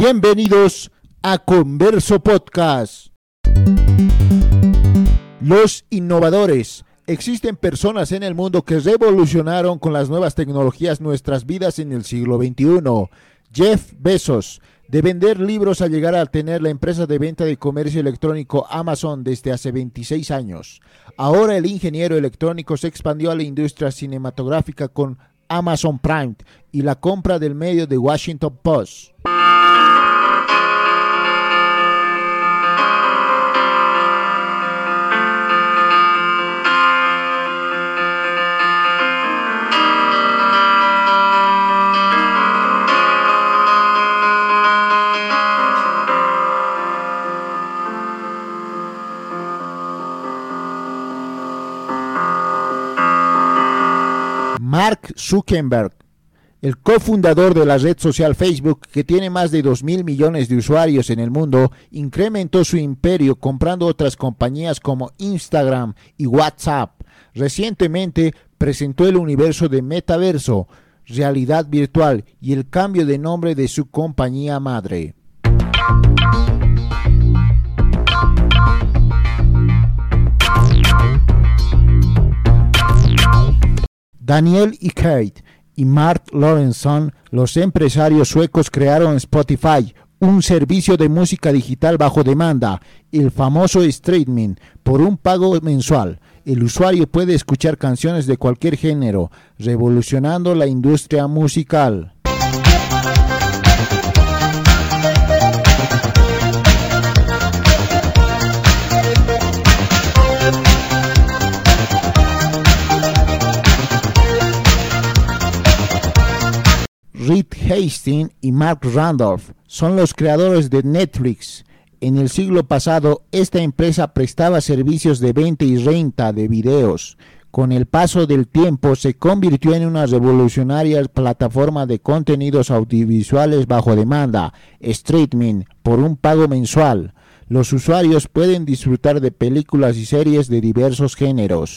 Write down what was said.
Bienvenidos a Converso Podcast. Los innovadores. Existen personas en el mundo que revolucionaron con las nuevas tecnologías nuestras vidas en el siglo XXI. Jeff Bezos, de vender libros a llegar a tener la empresa de venta de comercio electrónico Amazon desde hace 26 años. Ahora el ingeniero electrónico se expandió a la industria cinematográfica con Amazon Prime y la compra del medio de Washington Post. Mark Zuckerberg, el cofundador de la red social Facebook, que tiene más de 2 mil millones de usuarios en el mundo, incrementó su imperio comprando otras compañías como Instagram y WhatsApp. Recientemente presentó el universo de metaverso, realidad virtual y el cambio de nombre de su compañía madre. Daniel y Kate y Mark Lorenson, los empresarios suecos, crearon Spotify, un servicio de música digital bajo demanda, el famoso streaming, por un pago mensual. El usuario puede escuchar canciones de cualquier género, revolucionando la industria musical. Reed Hastings y Mark Randolph son los creadores de Netflix. En el siglo pasado, esta empresa prestaba servicios de venta y renta de videos. Con el paso del tiempo, se convirtió en una revolucionaria plataforma de contenidos audiovisuales bajo demanda, streaming, por un pago mensual. Los usuarios pueden disfrutar de películas y series de diversos géneros.